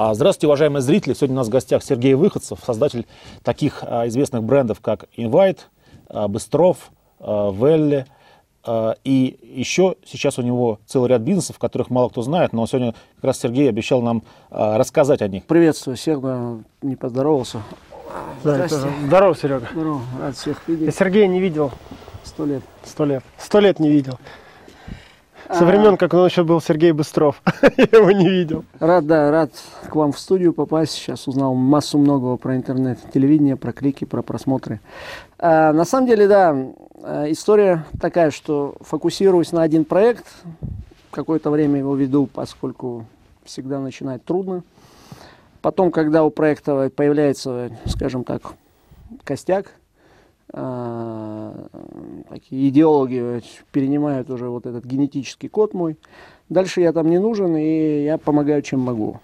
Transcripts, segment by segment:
А, здравствуйте, уважаемые зрители. Сегодня у нас в гостях Сергей Выходцев, создатель таких а, известных брендов, как Invite, а, Быстров, Велли. И еще сейчас у него целый ряд бизнесов, которых мало кто знает, но сегодня как раз Сергей обещал нам рассказать о них. Приветствую всех, не поздоровался. Да, Здорово, Серега. Здорово, рад всех видеть. Я Сергея не видел. Сто лет. Сто лет. Сто лет не видел. Со времен, как он еще был Сергей Быстров. Я его не видел. Рад, да, рад к вам в студию попасть. Сейчас узнал массу многого про интернет, телевидение, про клики, про просмотры. А, на самом деле, да, а, история такая, что фокусируюсь на один проект. Какое-то время его веду, поскольку всегда начинать трудно. Потом, когда у проекта появляется, скажем так, костяк, а, такие идеологи перенимают уже вот этот генетический код мой. Дальше я там не нужен, и я помогаю, чем могу.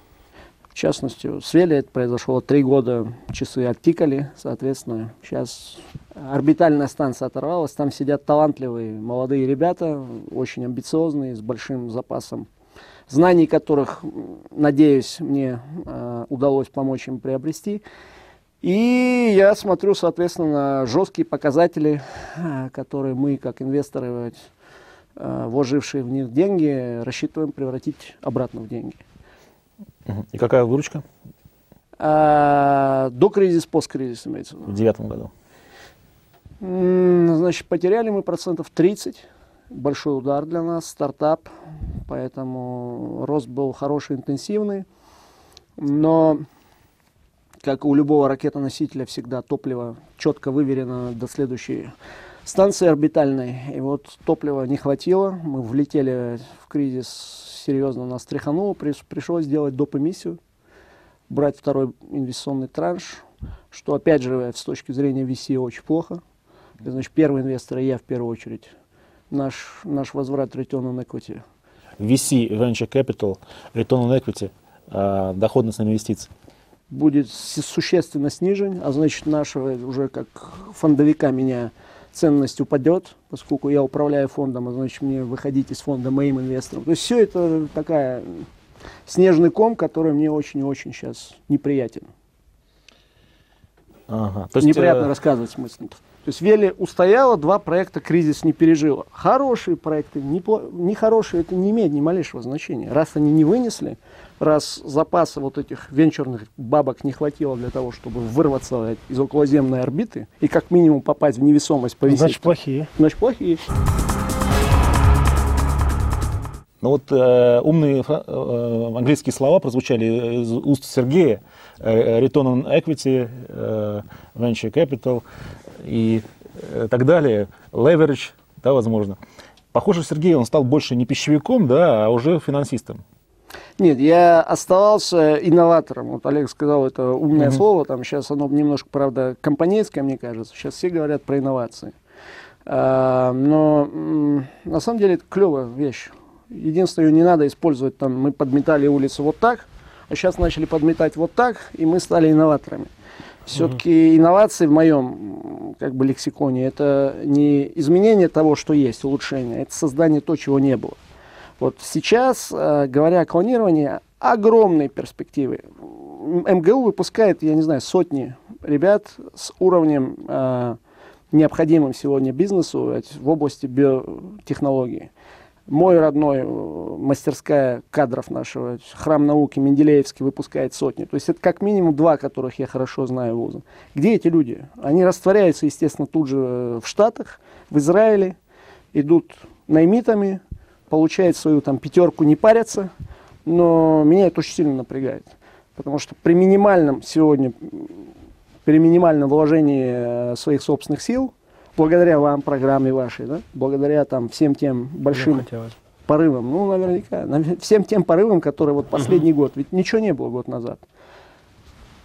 В частности, с Вели это произошло три года, часы оттикали, соответственно, сейчас орбитальная станция оторвалась, там сидят талантливые молодые ребята, очень амбициозные, с большим запасом знаний, которых, надеюсь, мне э, удалось помочь им приобрести. И я смотрю, соответственно, на жесткие показатели, э, которые мы, как инвесторы, э, вложившие в них деньги, рассчитываем превратить обратно в деньги. И какая выручка? А, до кризиса, посткризис имеется в виду. В девятом году. Значит, потеряли мы процентов 30. Большой удар для нас, стартап. Поэтому рост был хороший, интенсивный. Но как у любого ракетоносителя, всегда топливо четко выверено до следующей станции орбитальной. И вот топлива не хватило, мы влетели в кризис, серьезно нас тряхануло, пришлось сделать доп. эмиссию, брать второй инвестиционный транш, что опять же с точки зрения VC очень плохо. Значит, первый инвестор и я в первую очередь. Наш, наш возврат return on equity. VC, Venture Capital, return on equity, э, доходность на инвестиции будет существенно снижен, а значит нашего уже как фондовика меня ценность упадет, поскольку я управляю фондом, а значит мне выходить из фонда моим инвесторам. То есть все это такая снежный ком, который мне очень и очень сейчас неприятен. Ага, то есть, Неприятно э... рассказывать смысл. То есть Вели устояла, два проекта кризис не пережила. Хорошие проекты, нехорошие, это не имеет ни малейшего значения. Раз они не вынесли, раз запаса вот этих венчурных бабок не хватило для того, чтобы вырваться из околоземной орбиты и как минимум попасть в невесомость, повисеть. Значит, плохие. Значит, плохие. Ну вот э, умные э, английские слова прозвучали из уст Сергея. Э, return on equity, э, venture capital и э, так далее. Leverage, да, возможно. Похоже, Сергей, он стал больше не пищевиком, да, а уже финансистом. Нет, я оставался инноватором. Вот Олег сказал, это умное mm-hmm. слово, там сейчас оно немножко, правда, компанейское, мне кажется. Сейчас все говорят про инновации. А, но на самом деле это клевая вещь. Единственное, ее не надо использовать, там, мы подметали улицу вот так, а сейчас начали подметать вот так, и мы стали инноваторами. Все-таки mm-hmm. инновации в моем как бы лексиконе это не изменение того, что есть, улучшение, это создание того, чего не было. Вот сейчас, э, говоря о клонировании, огромные перспективы. МГУ выпускает, я не знаю, сотни ребят с уровнем, э, необходимым сегодня бизнесу в области биотехнологии. Мой родной, э, мастерская кадров нашего, храм науки Менделеевский выпускает сотни. То есть это как минимум два, которых я хорошо знаю вуза. Где эти люди? Они растворяются, естественно, тут же в Штатах, в Израиле, идут наймитами, получает свою там пятерку, не парятся, но меня это очень сильно напрягает. Потому что при минимальном сегодня, при минимальном вложении э, своих собственных сил, благодаря вам, программе вашей, да, благодаря там всем тем большим порывам, ну, наверняка, всем тем порывам, которые вот последний uh-huh. год, ведь ничего не было год назад.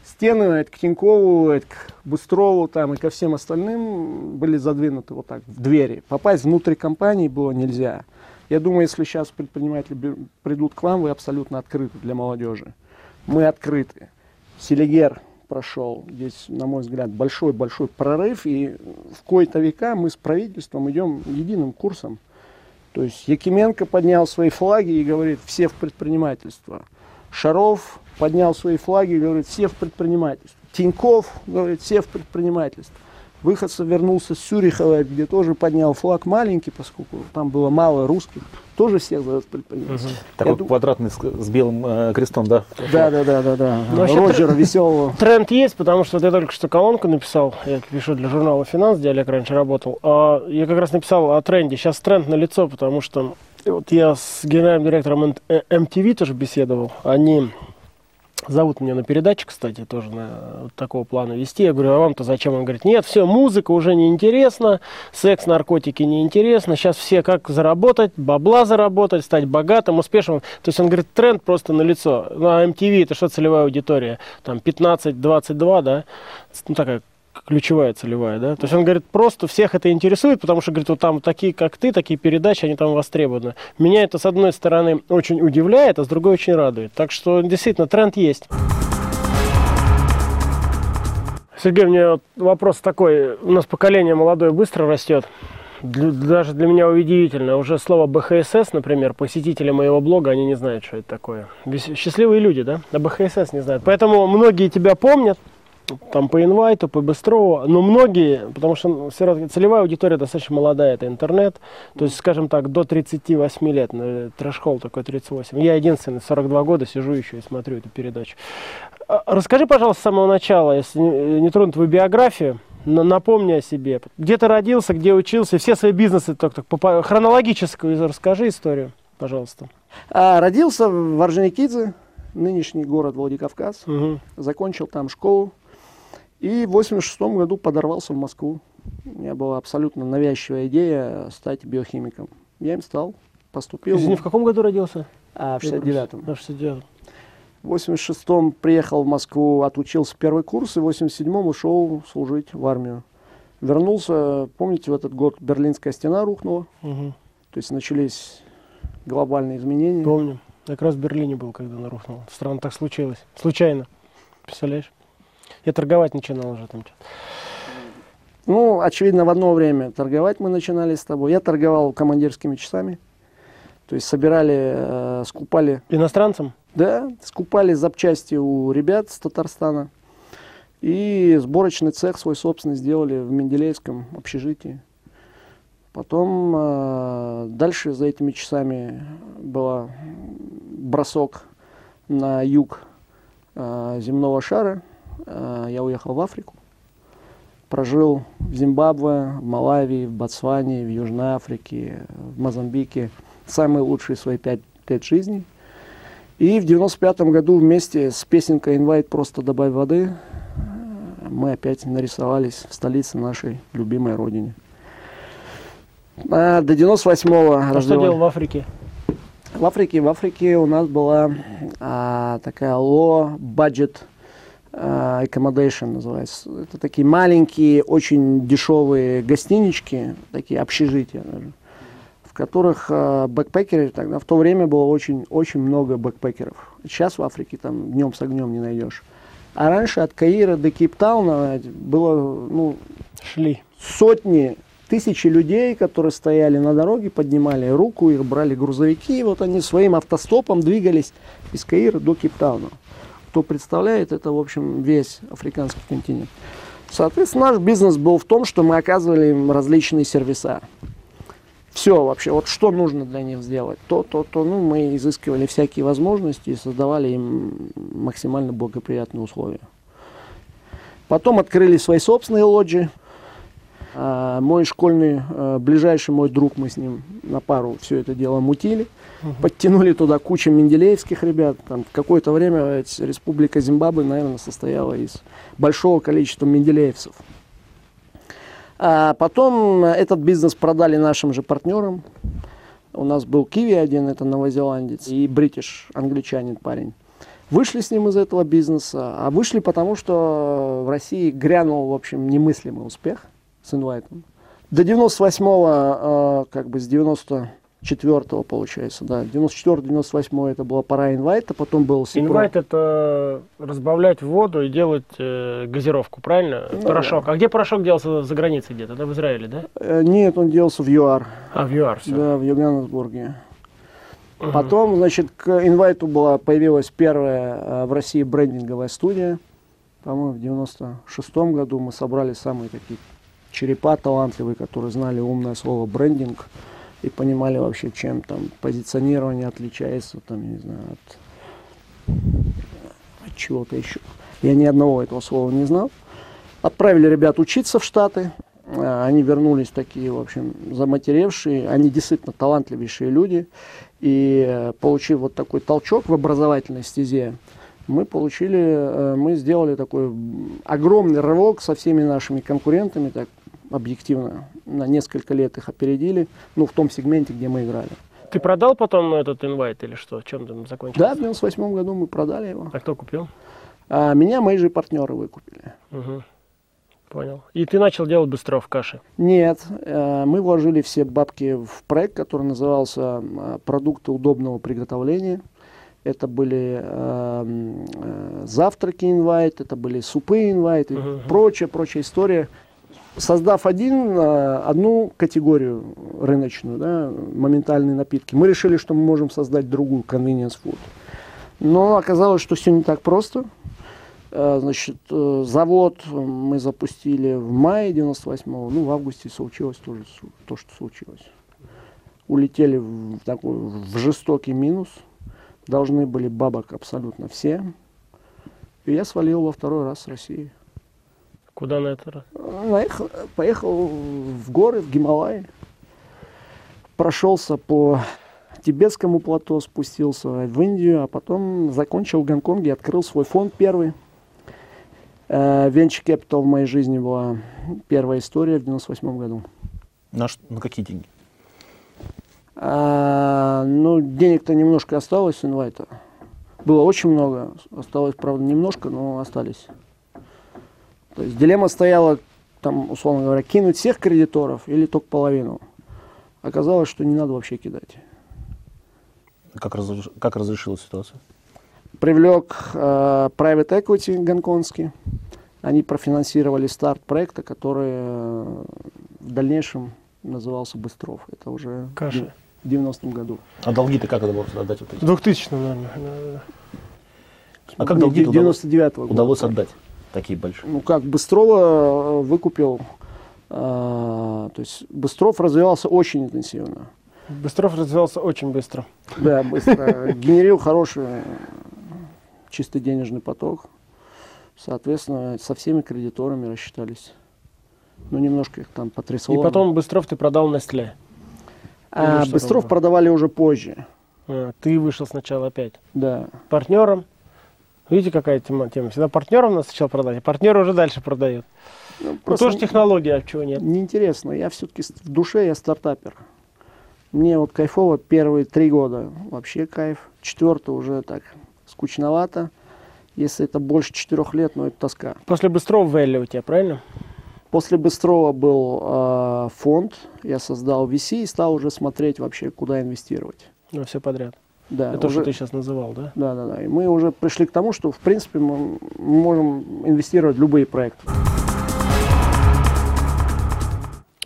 Стены это к Тинькову, это к Быстрову там и ко всем остальным были задвинуты вот так в двери. Попасть внутрь компании было нельзя. Я думаю, если сейчас предприниматели придут к вам, вы абсолютно открыты для молодежи. Мы открыты. Селигер прошел. Здесь, на мой взгляд, большой-большой прорыв. И в кои-то века мы с правительством идем единым курсом. То есть Якименко поднял свои флаги и говорит, все в предпринимательство. Шаров поднял свои флаги, говорит, все в предпринимательство. Тиньков, говорит, все в предпринимательство. Выходцев вернулся с Сюрихова, где тоже поднял флаг маленький, поскольку там было мало русских. Тоже всех зовет предпринимательство. Такой Я дум- квадратный с, с белым э, крестом, да? Да, да, да, да, да. Ну, вообще Роджера веселого. Тренд есть, потому что ты только что колонку написал. Я пишу для журнала «Финанс», где Олег раньше работал. А я как раз написал о тренде. Сейчас тренд на лицо, потому что вот я с генеральным директором Н- э, MTV тоже беседовал. Они зовут меня на передаче, кстати, тоже на вот такого плана вести. Я говорю, а вам-то зачем? Он говорит, нет, все, музыка уже не интересна, секс, наркотики не интересно. Сейчас все как заработать, бабла заработать, стать богатым, успешным. То есть он говорит, тренд просто на лицо. На MTV это что целевая аудитория? Там 15-22, да? Ну, такая ключевая целевая, да? То есть он говорит, просто всех это интересует, потому что, говорит, вот там такие, как ты, такие передачи, они там востребованы. Меня это, с одной стороны, очень удивляет, а с другой очень радует. Так что, действительно, тренд есть. Сергей, у меня вот вопрос такой. У нас поколение молодое быстро растет. Даже для меня удивительно. Уже слово БХСС, например, посетители моего блога, они не знают, что это такое. Счастливые люди, да? А БХСС не знают. Поэтому многие тебя помнят, там по инвайту, по Быстрову, но многие, потому что ну, все равно целевая аудитория достаточно молодая, это интернет, то есть, скажем так, до 38 лет, ну, трэш-холл такой 38. Я единственный, 42 года сижу еще и смотрю эту передачу. А, Расскажи, пожалуйста, с самого начала, если не, не тронут твою биографию, на- напомни о себе. Где ты родился, где учился, все свои бизнесы, так, так, хронологическую расскажи историю, пожалуйста. А, родился в Орджоникидзе, нынешний город Владикавказ. Мгм. Закончил там школу. И в 86 году подорвался в Москву. У меня была абсолютно навязчивая идея стать биохимиком. Я им стал. Поступил Извини, в каком году родился? а, в 69-м. На 69 В 86-м приехал в Москву, отучился первый курс, и в 87-м ушел служить в армию. Вернулся, помните, в этот год Берлинская стена рухнула, Мгм. то есть начались глобальные изменения. Помню. Я как раз в Берлине был, когда она рухнула. Странно так случилось. Случайно. Представляешь? Я торговать начинал уже там. Ну, очевидно, в одно время торговать мы начинали с тобой. Я торговал командирскими часами, то есть собирали, э, скупали Иностранцам? Да, скупали запчасти у ребят с Татарстана. И сборочный цех свой собственный сделали в Менделеевском общежитии. Потом э, дальше за этими часами был бросок на юг э, земного шара. Э, я уехал в Африку. Прожил в Зимбабве, в Малавии, в Ботсване, в Южной Африке, в Мозамбике. Самые лучшие свои пять лет жизни. И в 95 году вместе с песенкой «Инвайт. Просто добавь воды» мы опять нарисовались в столице нашей любимой родине. А, до 98-го А что делал в Африке? в Африке, в Африке у нас была а, такая low budget а, accommodation называется. Это такие маленькие, очень дешевые гостинички, такие общежития даже, в которых а, бэкпекеры, тогда в то время было очень, очень много бэкпекеров. Сейчас в Африке там днем с огнем не найдешь. А раньше от Каира до Кейптауна было ну, Шли. сотни, тысячи людей, которые стояли на дороге, поднимали руку, их брали грузовики, и вот они своим автостопом двигались из Каира до Кейптауна. Кто представляет, это, в общем, весь африканский континент. Соответственно, наш бизнес был в том, что мы оказывали им различные сервиса. Все вообще, вот что нужно для них сделать, то, то, то, ну, мы изыскивали всякие возможности и создавали им максимально благоприятные условия. Потом открыли свои собственные лоджии. А, мой школьный, э, ближайший мой друг, мы с ним на пару все это дело мутили. Подтянули туда кучу менделеевских ребят. Там в какое-то время ведь республика Зимбабве, наверное, состояла из большого количества менделеевцев. А потом этот бизнес продали нашим же партнерам. У нас был Киви один, это новозеландец, и Бритиш, англичанин парень. Вышли с ним из этого бизнеса, а вышли потому, что в России грянул, в общем, немыслимый успех с инвайтом. До 98-го, э, как бы с 94-го, получается, да, 94-98 это была пора инвайта, потом был Сипро. Инвайт это разбавлять воду и делать э, газировку, правильно? Ну порошок. А где порошок делался за границей где-то? Да, в Израиле, да? Э, Нет, он делался в ЮАР, А, в ЮАР все. да, в Йоганнесбурге. Потом, значит, к инвайту была, появилась первая э, в России брендинговая студия. По-моему, в 96 году мы собрали самые такие черепа талантливые, которые знали умное слово брендинг и понимали вообще, чем там позиционирование отличается, там, не знаю, от, от чего-то еще. Я ни одного этого слова не знал. Отправили ребят учиться в Штаты. А, Они вернулись такие, в общем, заматеревшие. Они действительно талантливейшие люди. И э, получив вот такой толчок в образовательной стезе, мы получили, э, мы сделали такой огромный рывок со всеми нашими конкурентами, так объективно, на несколько лет их опередили, ну, в том сегменте, где мы играли. Ты продал потом этот инвайт или что? Чем там закончилось? Да, в 98 году мы продали его. А кто купил? А меня мои же партнеры выкупили. Мгм. Понял. И ты начал делать быстро в каше. Нет, э, мы вложили все бабки в проект, который назывался э, «Продукты удобного приготовления». Это были э, э, завтраки инвайт, это были супы инвайт и Мгм. прочая, прочая история. Создав один, э, одну категорию рыночную, да, моментальные напитки, мы решили, что мы можем создать другую, convenience food. Но оказалось, что все не так просто. Э, Значит, э, завод мы запустили в мае 98-го, ну, в августе случилось тоже то, что случилось. Улетели в такой в жестокий минус. Должны были бабок абсолютно все. И я свалил во второй раз с России. Куда на это? раз? Наехал- поехал в горы, в Гималаи. Прошелся по тибетскому плато, спустился в Индию, а потом закончил в Гонконге, открыл свой фонд первый. Э, Venture Capital в моей жизни была первая история в 98 году. На, на какие деньги? А, ну, денег-то немножко осталось с инвайта. Было очень много, осталось, правда, немножко, но остались. То есть дилемма стояла, там, условно говоря, кинуть всех кредиторов или только половину. Оказалось, что не надо вообще кидать. Как, разреш- как разрешилась ситуация? Привлек э, private equity гонконгский. Они профинансировали старт проекта, который э, в дальнейшем назывался Быстров. Это уже в Каша. в 90-м году. А долги-то как это можно отдать? Вот эти? 2000, наверное. А как долги 99 года. Удалось отдать такие большие? Ну как, Быстрова э, выкупил, э, то есть Быстров развивался очень интенсивно. Быстров развивался очень быстро. Да, быстро. Генерил хороший э, чистый денежный поток. Соответственно, со всеми кредиторами рассчитались. Ну, немножко их там потрясло. И потом Быстров ты продал Nestle. А, Быстров было? продавали уже позже. А, Ты вышел сначала опять. Да. Партнером. Видите, какая тема? тема? Всегда партнером нас сначала продать, а партнер уже дальше продает. Ну, Ну, просто тоже технология, а чего нет? неинтересно. Я все-таки в душе я стартапер. Мне вот кайфово первые три года вообще кайф. Четвертый уже так скучновато. Если это больше четырех лет, ну это тоска. После Быстрова Вэлли у тебя, правильно? После Быстрова был э, фонд, я создал VC и стал уже смотреть вообще, куда инвестировать. Ну, все подряд. Да, Это то, уже- что ты сейчас называл, да? да, да, да. И мы уже пришли к тому, что в принципе мы можем инвестировать в любые проекты.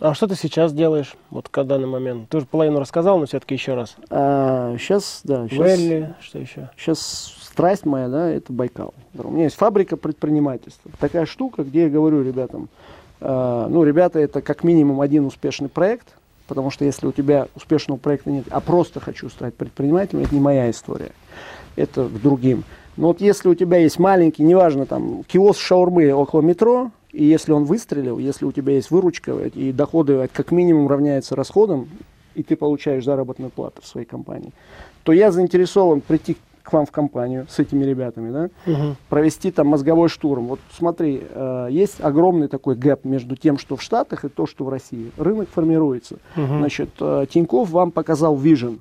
А что ты сейчас делаешь, вот к данный момент? Ты уже половину рассказал, но все-таки еще раз. сейчас, да, сейчас, Вэлли, что еще? сейчас страсть моя, да, это Байкал. У меня есть фабрика предпринимательства. Такая штука, где я говорю ребятам, э, ну, ребята, это как минимум один успешный проект, потому что если у тебя успешного проекта нет, а просто хочу стать предпринимателем, это не моя история, это к другим. Но вот если у тебя есть маленький, неважно, там, киоск шаурмы около метро, и если он выстрелил, если у тебя есть выручка, и доходы как минимум равняются расходам, и ты получаешь заработную плату в своей компании, то я заинтересован прийти к вам в компанию с этими ребятами, да, Мгм. провести там мозговой штурм. Вот смотри, э, есть огромный такой гэп между тем, что в Штатах и то, что в России. Рынок формируется. Мгм. Значит, э, Тиньков вам показал вижен.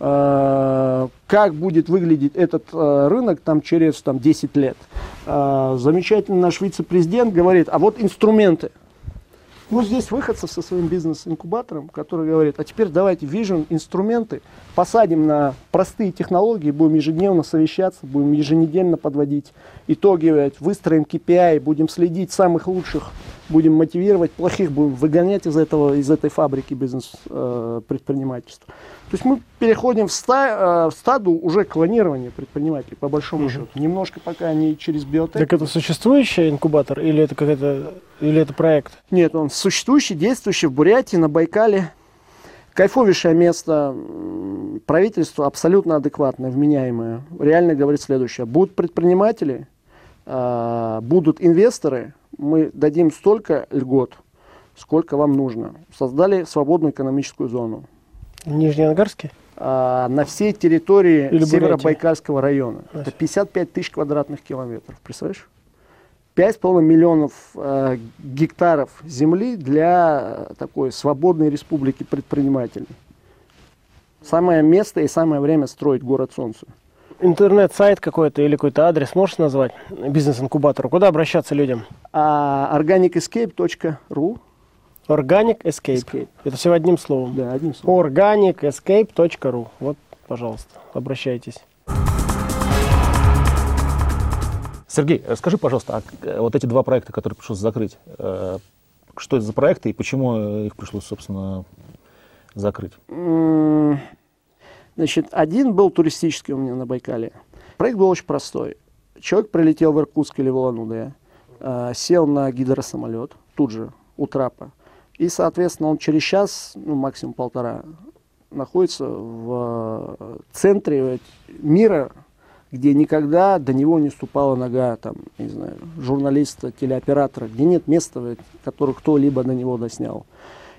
Э, Как будет выглядеть этот э, рынок там через там, 10 лет. Э, Замечательный наш вице-президент говорит, а вот инструменты. Вот здесь выходцев со своим бизнес-инкубатором, который говорит, а теперь давайте вижен инструменты, посадим на простые технологии, будем ежедневно совещаться, будем еженедельно подводить итоги, выстроим KPI, будем следить самых лучших будем мотивировать, плохих будем выгонять из, этого, из этой фабрики бизнес-предпринимательства. То есть мы переходим в, ста, в стаду уже клонирования предпринимателей, по большому Мгм. счету. Немножко пока они через биотек. Так это существующий инкубатор или это какая-то или это проект? Нет, он существующий, действующий в Бурятии, на Байкале. Кайфовейшее место. Правительство абсолютно адекватное, вменяемое. Реально говорит следующее. Будут предприниматели, а, будут инвесторы, мы дадим столько льгот, сколько вам нужно. Создали свободную экономическую зону. В Нижнеангарске? а, на всей территории Или Северобайкальского района. А, Это 55 тысяч квадратных километров. Представляешь? 5,5 миллионов э, гектаров земли для э, такой свободной республики предпринимателей. Самое место и самое время строить город Солнца. Интернет-сайт какой-то или какой-то адрес можешь назвать бизнес-инкубатору? Куда обращаться людям? А organicescape.ru Organic Escape. Escape. Это всего одним словом. Да, одним словом. organicescape.ru. Вот, пожалуйста, обращайтесь. Сергей, э, скажи, пожалуйста, а э, вот эти два проекта, которые пришлось закрыть, э, что это за проекты и почему их пришлось, собственно, закрыть? Значит, один был туристический у меня на Байкале. Проект был очень простой. Человек прилетел в Иркутск или в Улан-Удэ, сел на гидросамолет, тут же, у трапа. И, соответственно, он через час, ну, максимум полтора, находится в э, центре мира, где никогда до него не ступала нога, там, не знаю, журналиста, телеоператора, где нет места, которое кто-либо до него доснял.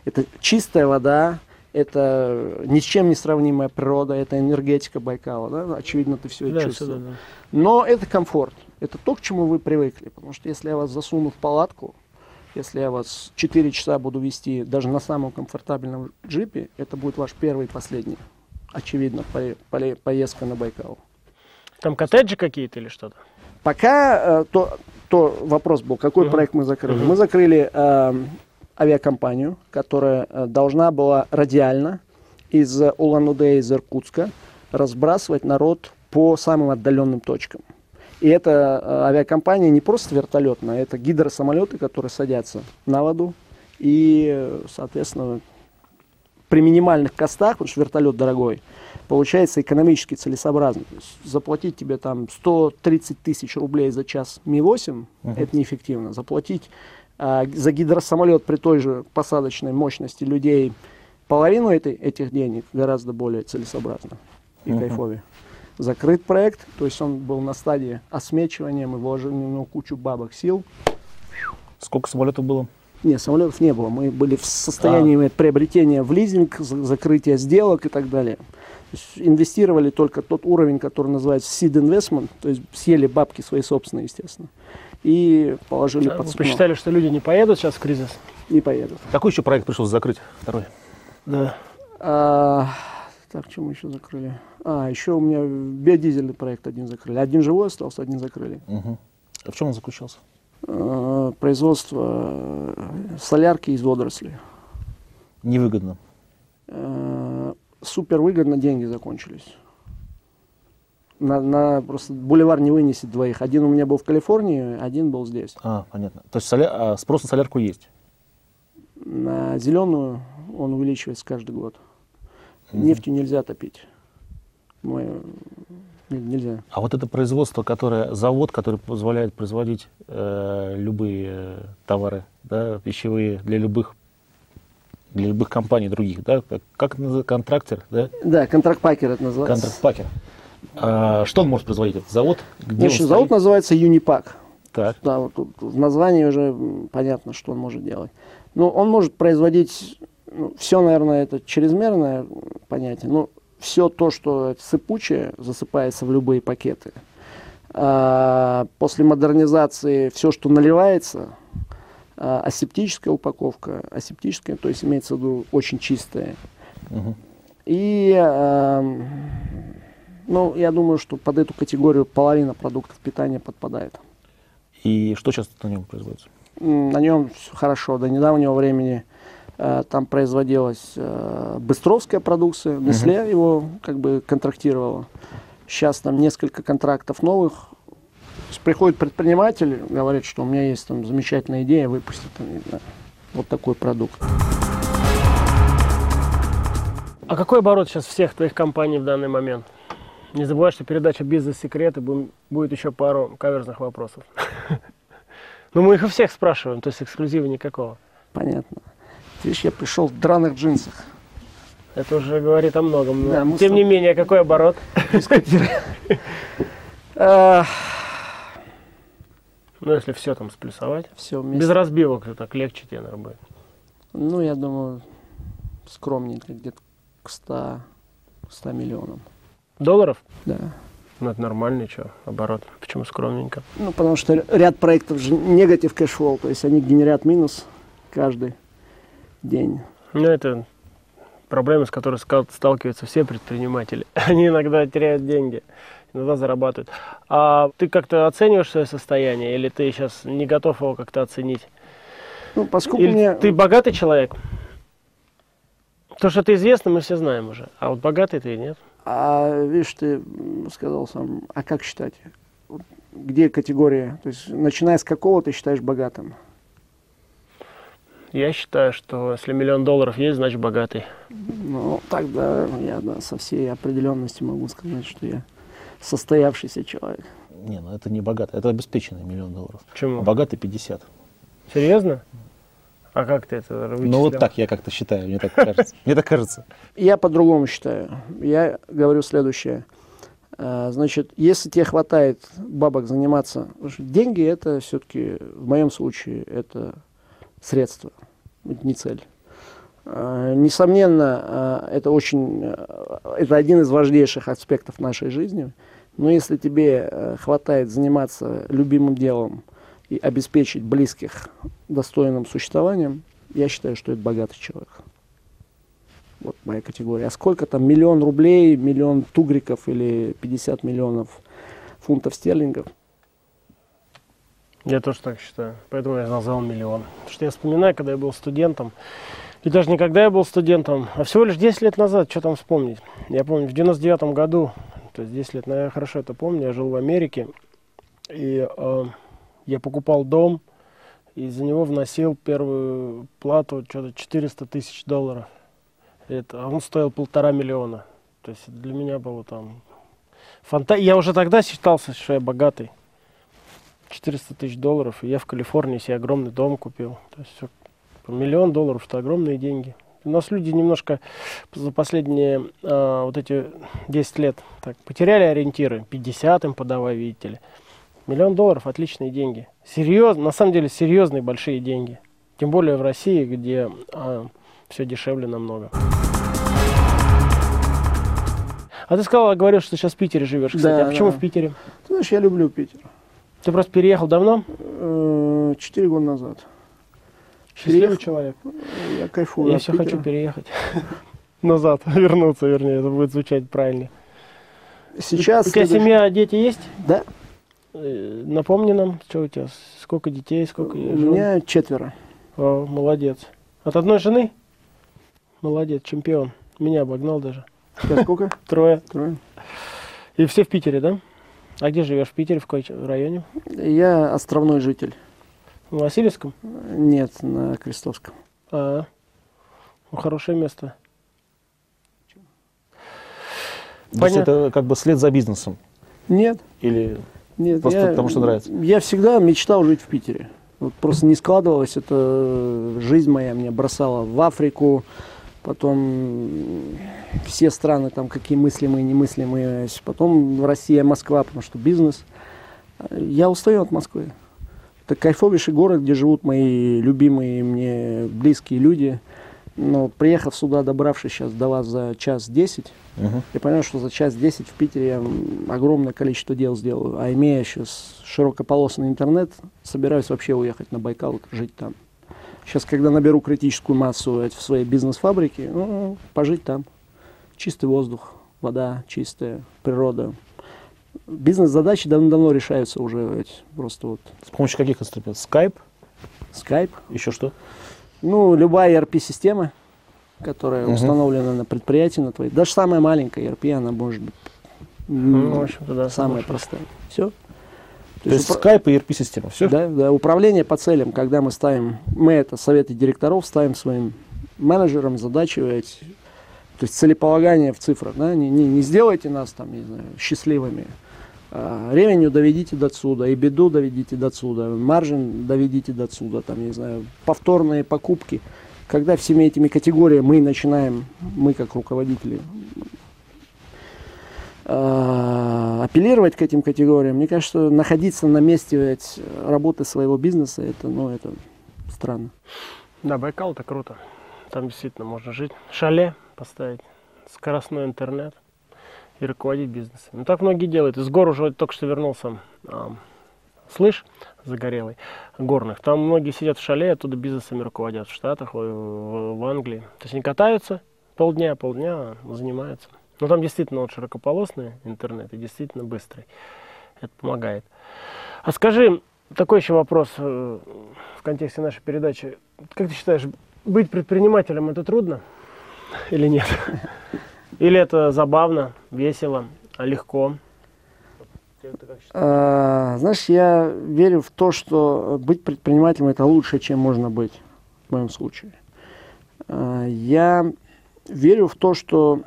Это чистая вода, это ни с чем не сравнимая природа, это энергетика Байкала, да? очевидно, ты все это Да, чувствуешь. сюда, да. Но это комфорт, это то, к чему вы привыкли, потому что если я вас засуну в палатку, если я вас 4 часа буду вести даже на самом комфортабельном джипе, это будет ваш первый и последний, очевидно, по- по- поездка на Байкал. Там коттеджи какие-то или что-то? Пока э, то, то вопрос был, какой Мгм. проект мы закрыли. Мгм. Мы закрыли э, авиакомпанию, которая э, должна была радиально из Улан-Удэ, из Иркутска разбрасывать народ по самым отдаленным точкам. И эта э, авиакомпания не просто вертолетная, это гидросамолеты, которые садятся на воду и, э, соответственно, при минимальных костах, потому что вертолет дорогой, получается экономически целесообразно. То есть заплатить тебе там 130 тысяч рублей за час Ми-8, Мгм. это неэффективно. Заплатить а, за гидросамолет при той же посадочной мощности людей половину этой, этих денег гораздо более целесообразно и Мгм. кайфовее. Закрыт проект, то есть он был на стадии осмечивания, мы вложили в него кучу бабок, сил. Сколько самолетов было? Нет, самолетов не было. Мы были в состоянии приобретения в лизинг, за- закрытия сделок и так далее. То есть инвестировали только тот уровень, который называется seed investment, то есть съели бабки свои собственные, естественно, и положили А под Вы спину. посчитали, что люди не поедут сейчас в кризис? Не поедут. Какой еще проект пришлось закрыть? Второй. Да. А, так, что мы еще закрыли? А, еще у меня биодизельный проект один закрыли. Один живой остался, один закрыли. Мгм. А в чем он заключался? А, производство э, солярки из водорослей. Невыгодно. Э, супер выгодно, деньги закончились. На, на просто боливар не вынесет двоих. Один у меня был в Калифорнии, один был здесь. А, понятно. То есть соля- а, спрос на солярку есть? На зеленую он увеличивается каждый год. Мгм. Нефтью нельзя топить. Мы, не- нельзя. А вот это производство, которое, завод, который позволяет производить э, любые э, товары, да, пищевые для любых, для любых компаний других, да, как, это называется, контрактер, да, Да, контракт-пакер это называется. контракт-пакер. А, что он может производить, этот завод? Где Значит, завод стоит? называется Юнипак. Так. Да, вот тут в названии уже понятно, что он может делать. Ну, он может производить, все, наверное, это чрезмерное понятие, но все то, что сыпучее, засыпается в любые пакеты. А, после модернизации все, что наливается, а, асептическая упаковка, асептическая, то есть имеется в виду очень чистая. Мгм. И, эм, ну, я думаю, что под эту категорию половина продуктов питания подпадает. И что сейчас на нем производится? На нем все хорошо. До недавнего времени там производилась э, быстровская продукция. Nestle его как бы контрактировала. Сейчас там несколько контрактов новых приходит предприниматель, говорит, что у меня есть там замечательная идея выпустить там, знаю, вот такой продукт. А какой оборот сейчас всех твоих компаний в данный момент? Не забывай, что передача «Бизнес-секреты» бу- будет еще пару каверзных вопросов. Но мы их у всех спрашиваем, то есть эксклюзива никакого. Понятно. Видишь, я пришел в драных джинсах. Это уже говорит о многом. но Да, Тем с- не менее, какой оборот? Все Ну, если все там сплюсовать. Без вместе. разбивок, то так легче тебе, наверное, будет. Ну, я думаю, скромненько, где-то к 100, 100 миллионам. Долларов? Да. Ну, это нормальный, что, оборот. Почему скромненько? Ну, потому что ряд проектов же negative cash flow, то есть они генерят минус каждый день. Ну, это проблема, с которой сталкиваются все предприниматели. Они иногда теряют деньги, иногда зарабатывают. А ты как-то оцениваешь свое состояние, или ты сейчас не готов его как-то оценить? Ну, поскольку Или мне... ты богатый человек? То, что ты известный, мы все знаем уже. А вот богатый ты нет. А видишь, ты сказал сам, а как считать? Где категория? То есть, начиная с какого ты считаешь богатым? Я считаю, что если миллион долларов есть, значит богатый. Ну, тогда я да, со всей определенностью могу сказать, что я состоявшийся человек. Не, ну это не богатый, это обеспеченный миллион долларов. А Почему? богатый 50. Серьезно? А как ты это вычислял? Ну вот так я как-то считаю, мне так кажется. Мне так кажется. Я по-другому считаю. Я говорю следующее. А, Значит, если тебе хватает бабок заниматься, деньги это все-таки, в моем случае, это средство, не цель. А, Несомненно, а, это очень, а, это один из важнейших аспектов нашей жизни. Но если тебе э, хватает заниматься любимым делом и обеспечить близких достойным существованием, я считаю, что это богатый человек. Вот моя категория. А сколько там миллион рублей, миллион тугриков или 50 миллионов фунтов стерлингов? Я тоже так считаю. Поэтому я назвал миллион. Потому что я вспоминаю, когда я был студентом, и даже не когда я был студентом, а всего лишь 10 лет назад, что там вспомнить. Я помню, в 99 году, то есть 10 лет, но я хорошо это помню, я жил в Америке, и э, я покупал дом, и за него вносил первую плату, что-то 400 тысяч долларов. Это, а он стоил полтора миллиона. То есть для меня было там... Фанта... Я уже тогда считался, что я богатый. 400 тысяч долларов, и я в Калифорнии себе огромный дом купил. То есть миллион долларов, это огромные деньги. У нас люди немножко за последние а, вот эти 10 лет так, потеряли ориентиры. 50 им подавай, видите ли. Миллион долларов – отличные деньги. Серьезно, на самом деле серьезные большие деньги. Тем более в России, где все дешевле намного. А ты сказал, говорил, что сейчас в Питере живешь, кстати. Да, а почему да. в Питере? Ты знаешь, я люблю Питер. Ты просто переехал давно? Э, Четыре года назад. Счастливый Переехал. человек. Я кайфую Я все Питера. хочу переехать. Назад, вернуться, вернее, это будет звучать правильнее. Сейчас... У тебя следующий- семья, дети есть? Да, Э, Напомни нам, что у тебя, сколько детей, сколько у жен? меня четверо. О, молодец. От одной жены? Молодец, чемпион. Меня обогнал даже. Тебя сколько? Трое. Трое. И все в Питере, да? А где живешь? В Питере, в какой районе? Я островной житель. В Васильевском? Нет, на Крестовском. А, ну, хорошее место. То есть Понятно. это как бы след за бизнесом. Нет, Или нет. Просто потому что нравится. Я всегда мечтал жить в Питере. Вот просто не складывалось, это жизнь моя меня бросала в Африку, потом все страны там какие мыслимые, немыслимые, потом Россия, Москва, потому что бизнес. Я устаю от Москвы. Это кайфовейший город, где живут мои любимые мне близкие люди. Но приехав сюда, добравшись сейчас до вас за час десять, Мгм. я понял, что за час 10 в Питере я огромное количество дел сделаю. А имея сейчас широкополосный интернет, собираюсь вообще уехать на Байкал, жить там. Сейчас, когда наберу критическую массу в своей бизнес-фабрике, ну, пожить там. Чистый воздух, вода чистая, природа. Бизнес-задачи давно-давно решаются уже. ведь Просто вот С помощью каких инструментов? Скайп? скайп. Еще что? Ну, любая ERP-система, которая Мгм. установлена на предприятии, на твоей. Даже самая маленькая ERP, она может быть Ну, в общем-то, да. самая соглашусь. простая. Все. То, есть Skype и ERP-система, все? Да, да, управление по целям, когда мы ставим, мы это советы директоров ставим своим менеджерам задачи, то есть целеполагание в цифрах, да, не, не, не сделайте нас там, не знаю, счастливыми, а, ревеню доведите до отсюда, и беду доведите до отсюда, маржин доведите до отсюда, там, не знаю, повторные покупки. Когда всеми этими категориями мы начинаем, мы как руководители, апеллировать к этим категориям, мне кажется, находиться на месте работы своего бизнеса, это, ну, это странно. Да, Байкал это круто. Там действительно можно жить. Шале поставить, скоростной интернет и руководить бизнесом. Ну, так многие делают. Из гор уже только что вернулся а, слышь, загорелый, горных. Там многие сидят в шале, оттуда бизнесами руководят в Штатах, в, в Англии. То есть они катаются полдня, полдня занимаются. Но там действительно вот широкополосный интернет и действительно быстрый. Это помогает. А скажи, такой еще вопрос э, в контексте нашей передачи. Как ты считаешь, быть предпринимателем это трудно или нет? Или это забавно, весело, а легко? А, знаешь, я верю в то, что быть предпринимателем это лучше, чем можно быть в моем случае. А, я верю в то, что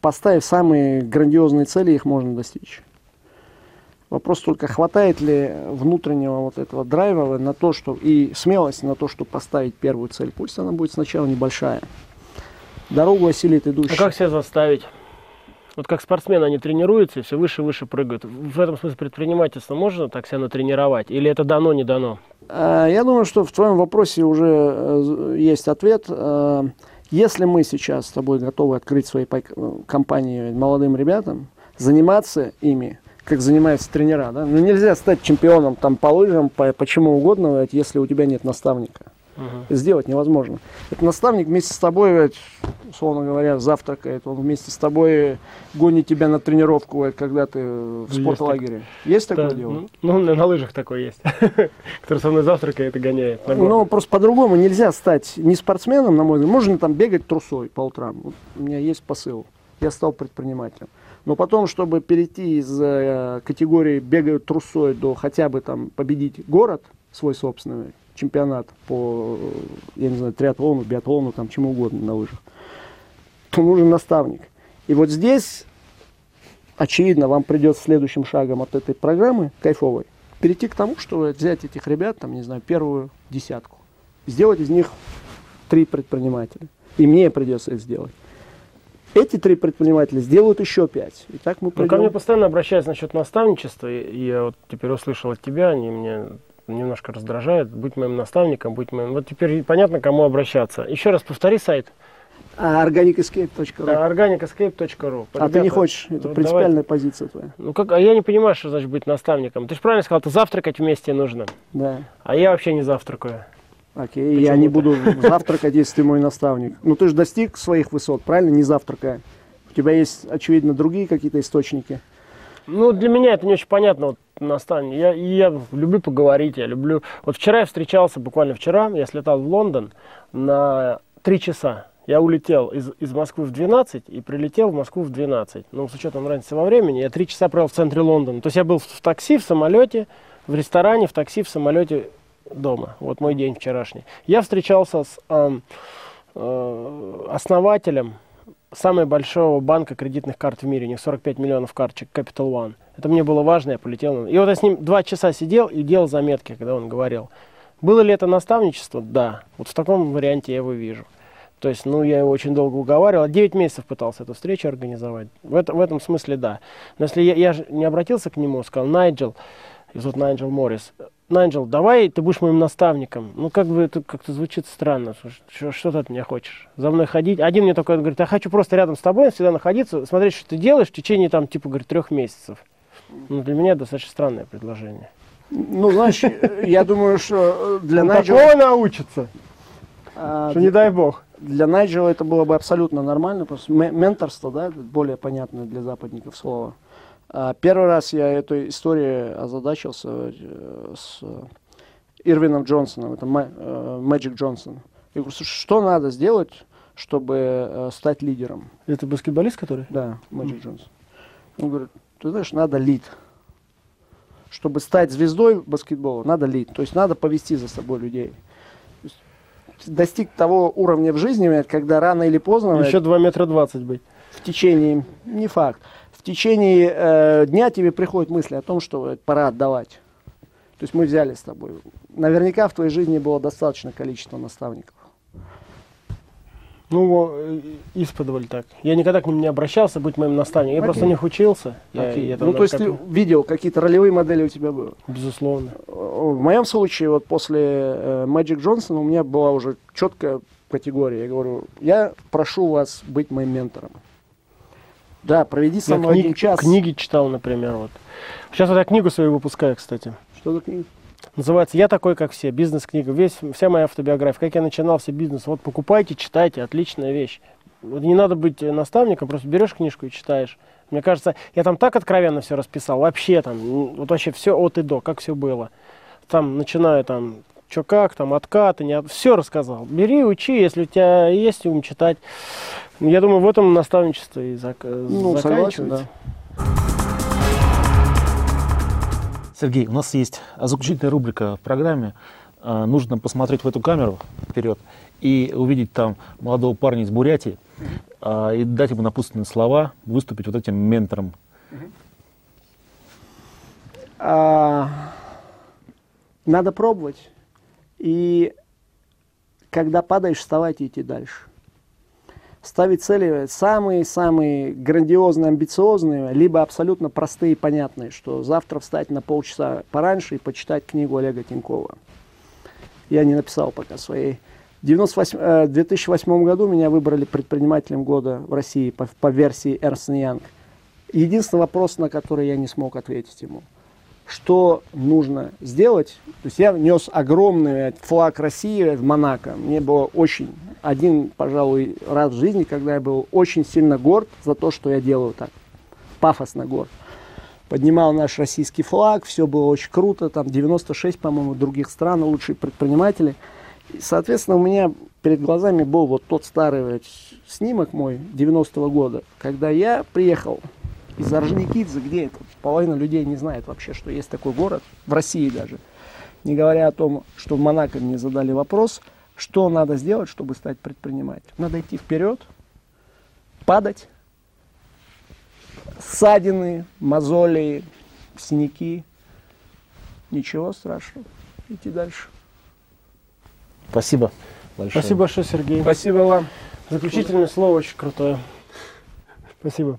поставив самые грандиозные цели, их можно достичь. Вопрос только, хватает ли внутреннего вот этого драйва на то, что и смелости на то, чтобы поставить первую цель. Пусть она будет сначала небольшая дорогу осилит идущий. А как себя заставить? Вот как спортсмены, они тренируются и все выше и выше прыгают. В этом смысле предпринимательство можно так себя натренировать? Или это дано, не дано? А, я думаю, что в твоем вопросе уже э, есть ответ. Если мы сейчас с тобой готовы открыть свои компании молодым ребятам, заниматься ими, как занимаются тренера, да? ну нельзя стать чемпионом там по лыжам, по, по чему угодно, если у тебя нет наставника. Угу. Сделать невозможно. Это наставник вместе с тобой, условно говоря, завтракает, он вместе с тобой гонит тебя на тренировку, когда ты в спортлагере. Есть, такое да. дело? Ну, ну, на лыжах такое есть, который со мной завтракает и гоняет. Ну, просто по-другому нельзя стать не спортсменом, на мой взгляд. Можно там бегать трусой по утрам. Вот у меня есть посыл. Я стал предпринимателем. Но потом, чтобы перейти из э, категории бегают трусой до хотя бы там победить город свой собственный, чемпионат по, я не знаю, триатлону, биатлону, там чему угодно на лыжах, то нужен наставник. И вот здесь, очевидно, вам придется следующим шагом от этой программы кайфовой перейти к тому, что взять этих ребят, там, не знаю, первую десятку, сделать из них три предпринимателя. И мне придется это сделать. Эти три предпринимателя сделают еще пять. И так мы придем... Ну, ко мне постоянно обращаются насчет наставничества, и я вот теперь услышал от тебя, они мне немножко раздражает. Будь моим наставником, будь моим... Вот теперь понятно, кому обращаться. Еще раз повтори сайт. Organicescape.ru Organicescape.ru А Ребята, ты не хочешь, это ну, принципиальная давай. позиция твоя. Ну как, а я не понимаю, что значит быть наставником. Ты же правильно сказал, ты завтракать вместе нужно. Да. А я вообще не завтракаю. Окей, Почему я не буду завтракать, если ты мой наставник. Ну ты же достиг своих высот, правильно, не завтракая. У тебя есть, очевидно, другие какие-то источники. Ну, для меня это не очень понятно, вот, наставник. Я, я люблю поговорить, я люблю... Вот вчера я встречался, буквально вчера, я слетал в Лондон на три часа. Я улетел из, из Москвы в 12 и прилетел в Москву в 12. Ну, с учетом разницы во времени, я три часа провел в центре Лондона. То есть я был в, в такси, в самолете, в ресторане, в такси, в самолете дома. Вот мой день вчерашний. Я встречался с э, э, основателем самого большого банка кредитных карт в мире, у них 45 миллионов карточек, Capital One. Это мне было важно, я полетел. И вот я с ним два часа сидел и делал заметки, когда он говорил. Было ли это наставничество? Да. Вот в таком варианте я его вижу. То есть, ну, я его очень долго уговаривал. 9 месяцев пытался эту встречу организовать. В, это, в этом смысле да. Но если я, я не обратился к нему, сказал, Найджел, и зовут Найджел Моррис, Найджел, давай ты будешь моим наставником. Ну, как бы это как-то звучит странно. Что, что ты от меня хочешь? За мной ходить? Один мне только говорит, я хочу просто рядом с тобой всегда находиться, смотреть, что ты делаешь в течение, там, типа, говорит, трех месяцев. Ну, для меня достаточно странное предложение. Ну, знаешь, я думаю, что для Он Найджела... такого научится, а, что не дай бог. Для Найджела это было бы абсолютно нормально, просто менторство, да, более понятное для западников слово. А, первый раз я эту историю озадачился э, с Ирвином Джонсоном, это Мэджик Джонсон. Я говорю, что надо сделать, чтобы э, стать лидером? Это баскетболист, который? Да, Мэджик mm. Джонсон. Он говорит, ты знаешь, надо лид. чтобы стать звездой баскетбола, надо лить. То есть надо повести за собой людей. Достиг того уровня в жизни, когда рано или поздно Еще 2 метра 20 быть. в течение, не факт, в течение э, дня тебе приходят мысли о том, что пора отдавать. То есть мы взяли с тобой. Наверняка в твоей жизни было достаточное количество наставников. Ну, э, исподволь так. Я никогда к ним не обращался быть моим наставником. Я просто Окей. не их учился. Я- я ну, то есть как- ты видел, какие-то ролевые модели у тебя были. Безусловно. В моем случае, вот после э, Magic Johnson у меня была уже четкая категория. Я говорю, я прошу вас быть моим ментором. Да, проведи со мной книг- один час. книги читал, например. Вот. Сейчас вот я книгу свою выпускаю, кстати. Что за книга? Называется «Я такой, как все». Бизнес-книга. Весь, вся моя автобиография. Как я начинал все бизнес. Вот покупайте, читайте. Отличная вещь. Вот не надо быть э, наставником, просто берешь книжку и читаешь. Мне кажется, я там так откровенно все расписал. Вообще там, вот вообще все от и до, как все было. Там, начиная там, что как, там, откаты, не от... все рассказал. Бери, учи, если у тебя есть ум читать. Я думаю, в этом наставничество и зак... Ну, заканчивается. да. Сергей, у нас есть заключительная рубрика в программе. А, Нужно посмотреть в эту камеру вперед и увидеть там молодого парня из Бурятии а, и дать ему напутственные слова, выступить вот этим ментором. А, надо пробовать. И когда падаешь, вставать и идти дальше. Ставить цели самые-самые грандиозные, амбициозные, либо абсолютно простые и понятные, что завтра встать на полчаса пораньше и почитать книгу Олега Тинькова. Я не написал пока своей. В 98, э, 2008 году меня выбрали предпринимателем года в России по, по версии Эрнст Янг. Единственный вопрос, на который я не смог ответить ему. Что нужно сделать? То есть я нес огромный флаг России в Монако. Мне было очень, один, пожалуй, раз в жизни, когда я был очень сильно горд за то, что я делаю так. Пафосно горд. Поднимал наш российский флаг, все было очень круто. Там 96, по-моему, других стран, лучшие предприниматели. И, соответственно, у меня перед глазами был вот тот старый снимок мой 90-го года, когда я приехал из Орджоникидзе, где это? Половина людей не знает вообще, что есть такой город, в России даже. Не говоря о том, что в Монако мне задали вопрос, что надо сделать, чтобы стать предпринимателем. Надо идти вперед, падать, ссадины, мозоли, синяки. Ничего страшного. Идти дальше. Спасибо большое. Спасибо большое, Сергей. Спасибо вам. Заключительное слово очень крутое. Спасибо.